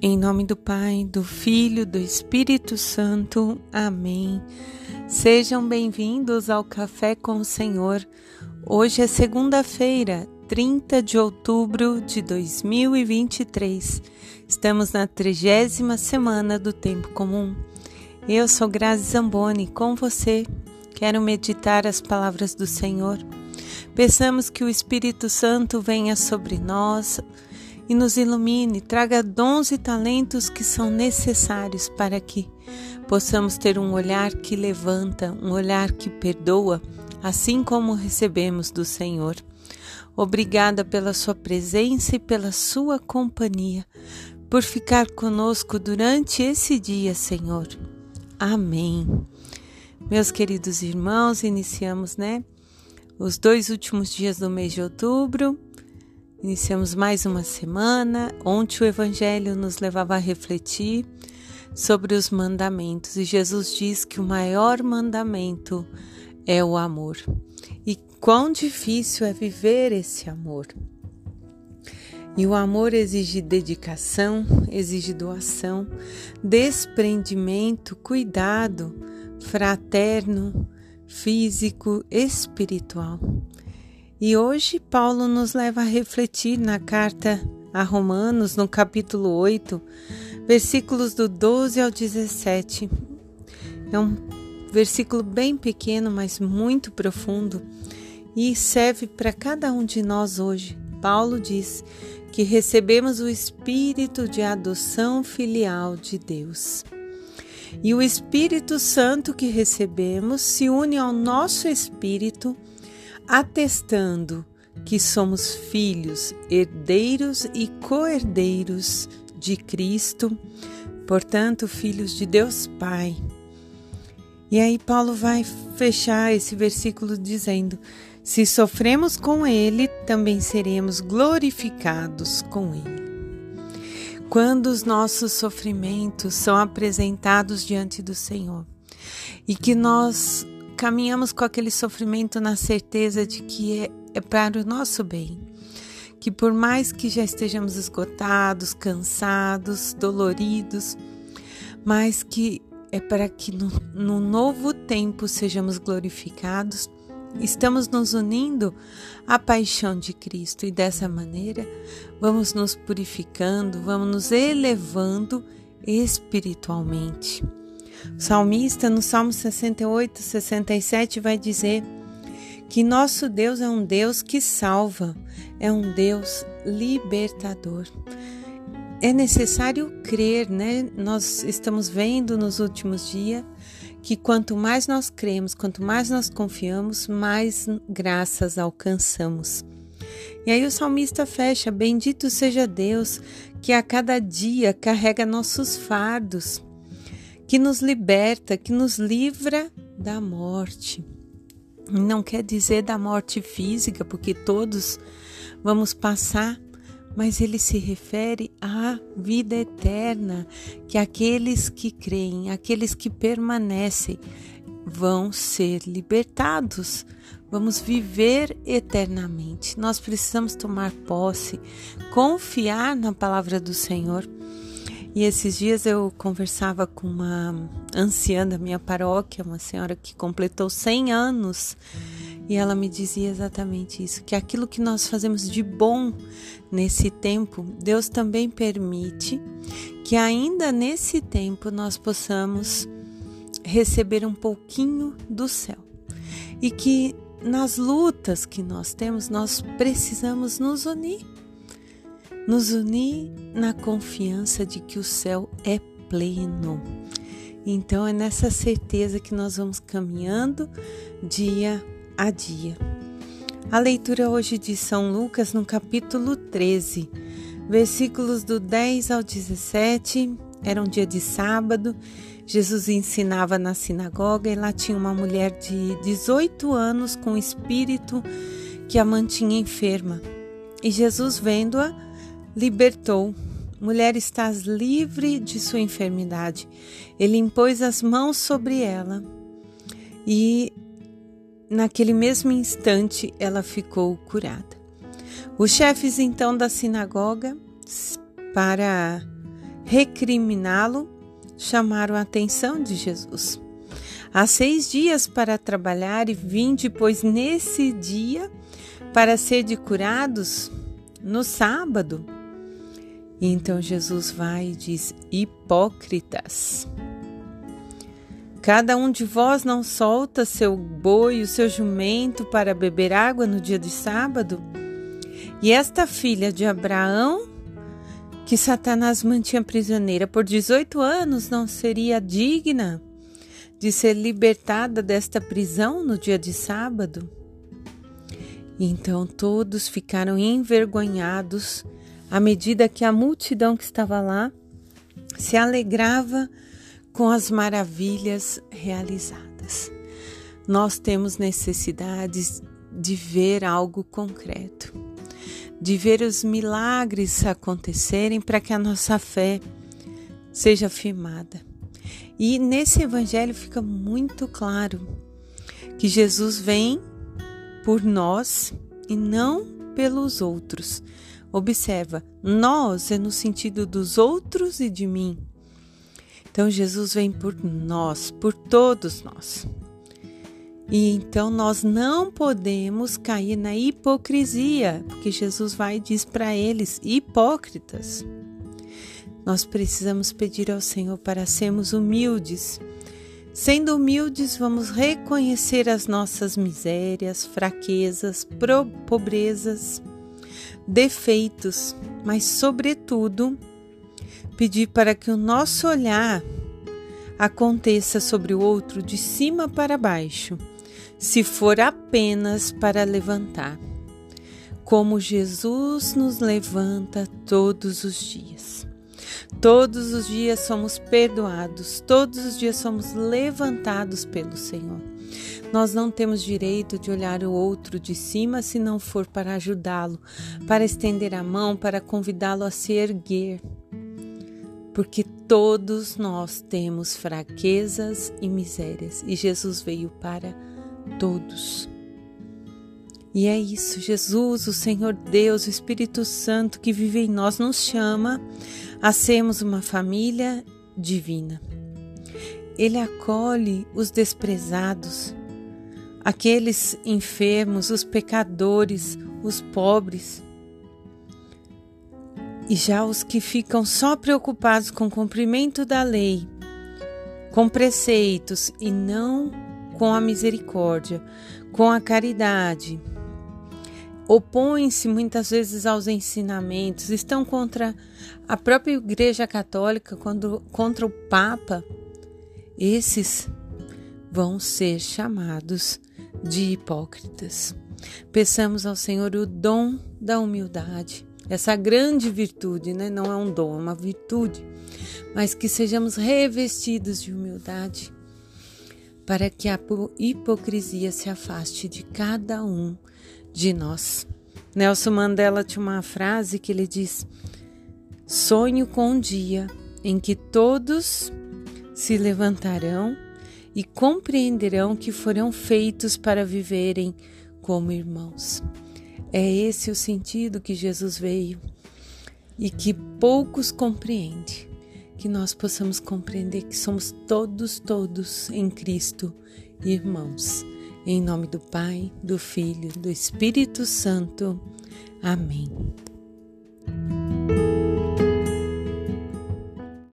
Em nome do Pai, do Filho, do Espírito Santo. Amém. Sejam bem-vindos ao Café com o Senhor. Hoje é segunda-feira, 30 de outubro de 2023. Estamos na trigésima semana do Tempo Comum. Eu sou Grazi Zamboni, com você. Quero meditar as palavras do Senhor. Peçamos que o Espírito Santo venha sobre nós e nos ilumine, traga dons e talentos que são necessários para que possamos ter um olhar que levanta, um olhar que perdoa, assim como recebemos do Senhor. Obrigada pela sua presença e pela sua companhia, por ficar conosco durante esse dia, Senhor. Amém. Meus queridos irmãos, iniciamos, né? Os dois últimos dias do mês de outubro Iniciamos mais uma semana. Ontem o Evangelho nos levava a refletir sobre os mandamentos e Jesus diz que o maior mandamento é o amor. E quão difícil é viver esse amor. E o amor exige dedicação, exige doação, desprendimento, cuidado fraterno, físico, espiritual. E hoje Paulo nos leva a refletir na carta a Romanos, no capítulo 8, versículos do 12 ao 17. É um versículo bem pequeno, mas muito profundo e serve para cada um de nós hoje. Paulo diz que recebemos o espírito de adoção filial de Deus. E o Espírito Santo que recebemos se une ao nosso espírito atestando que somos filhos, herdeiros e co-herdeiros de Cristo, portanto, filhos de Deus Pai. E aí, Paulo vai fechar esse versículo dizendo: Se sofremos com Ele, também seremos glorificados com Ele. Quando os nossos sofrimentos são apresentados diante do Senhor e que nós caminhamos com aquele sofrimento na certeza de que é, é para o nosso bem. Que por mais que já estejamos esgotados, cansados, doloridos, mas que é para que no, no novo tempo sejamos glorificados, estamos nos unindo à paixão de Cristo e dessa maneira vamos nos purificando, vamos nos elevando espiritualmente. O salmista, no Salmo 68, 67, vai dizer que nosso Deus é um Deus que salva, é um Deus libertador. É necessário crer, né? Nós estamos vendo nos últimos dias que quanto mais nós cremos, quanto mais nós confiamos, mais graças alcançamos. E aí o salmista fecha: Bendito seja Deus que a cada dia carrega nossos fardos que nos liberta, que nos livra da morte. Não quer dizer da morte física, porque todos vamos passar, mas ele se refere à vida eterna, que aqueles que creem, aqueles que permanecem, vão ser libertados. Vamos viver eternamente. Nós precisamos tomar posse, confiar na palavra do Senhor e esses dias eu conversava com uma anciã da minha paróquia, uma senhora que completou 100 anos, e ela me dizia exatamente isso: que aquilo que nós fazemos de bom nesse tempo, Deus também permite que ainda nesse tempo nós possamos receber um pouquinho do céu. E que nas lutas que nós temos, nós precisamos nos unir nos unir na confiança de que o céu é pleno. Então é nessa certeza que nós vamos caminhando dia a dia. A leitura hoje de São Lucas no capítulo 13, versículos do 10 ao 17. Era um dia de sábado. Jesus ensinava na sinagoga e lá tinha uma mulher de 18 anos com espírito que a mantinha enferma. E Jesus, vendo-a, libertou. Mulher, estás livre de sua enfermidade. Ele impôs as mãos sobre ela e, naquele mesmo instante, ela ficou curada. Os chefes então da sinagoga, para recriminá-lo, chamaram a atenção de Jesus. Há seis dias para trabalhar e vinde, pois, nesse dia para ser de curados no sábado. E então Jesus vai e diz: Hipócritas. Cada um de vós não solta seu boi, o seu jumento para beber água no dia de sábado? E esta filha de Abraão, que Satanás mantinha prisioneira por 18 anos, não seria digna de ser libertada desta prisão no dia de sábado? Então todos ficaram envergonhados à medida que a multidão que estava lá se alegrava com as maravilhas realizadas. Nós temos necessidades de ver algo concreto, de ver os milagres acontecerem para que a nossa fé seja firmada. E nesse evangelho fica muito claro que Jesus vem por nós e não pelos outros. Observa, nós é no sentido dos outros e de mim. Então Jesus vem por nós, por todos nós. E então nós não podemos cair na hipocrisia, porque Jesus vai e diz para eles: hipócritas. Nós precisamos pedir ao Senhor para sermos humildes Sendo humildes, vamos reconhecer as nossas misérias, fraquezas, pobrezas, defeitos, mas, sobretudo, pedir para que o nosso olhar aconteça sobre o outro de cima para baixo, se for apenas para levantar, como Jesus nos levanta todos os dias. Todos os dias somos perdoados, todos os dias somos levantados pelo Senhor. Nós não temos direito de olhar o outro de cima se não for para ajudá-lo, para estender a mão, para convidá-lo a se erguer. Porque todos nós temos fraquezas e misérias e Jesus veio para todos. E é isso, Jesus, o Senhor Deus, o Espírito Santo que vive em nós, nos chama a sermos uma família divina. Ele acolhe os desprezados, aqueles enfermos, os pecadores, os pobres. E já os que ficam só preocupados com o cumprimento da lei, com preceitos e não com a misericórdia, com a caridade, opõem-se muitas vezes aos ensinamentos, estão contra a própria Igreja Católica, contra o Papa, esses vão ser chamados de hipócritas. Peçamos ao Senhor o dom da humildade, essa grande virtude, né? não é um dom, é uma virtude, mas que sejamos revestidos de humildade para que a hipocrisia se afaste de cada um de nós. Nelson Mandela tinha uma frase que ele diz: Sonho com um dia em que todos se levantarão e compreenderão que foram feitos para viverem como irmãos. É esse o sentido que Jesus veio e que poucos compreendem. Que nós possamos compreender que somos todos, todos em Cristo irmãos. Em nome do Pai, do Filho, do Espírito Santo. Amém.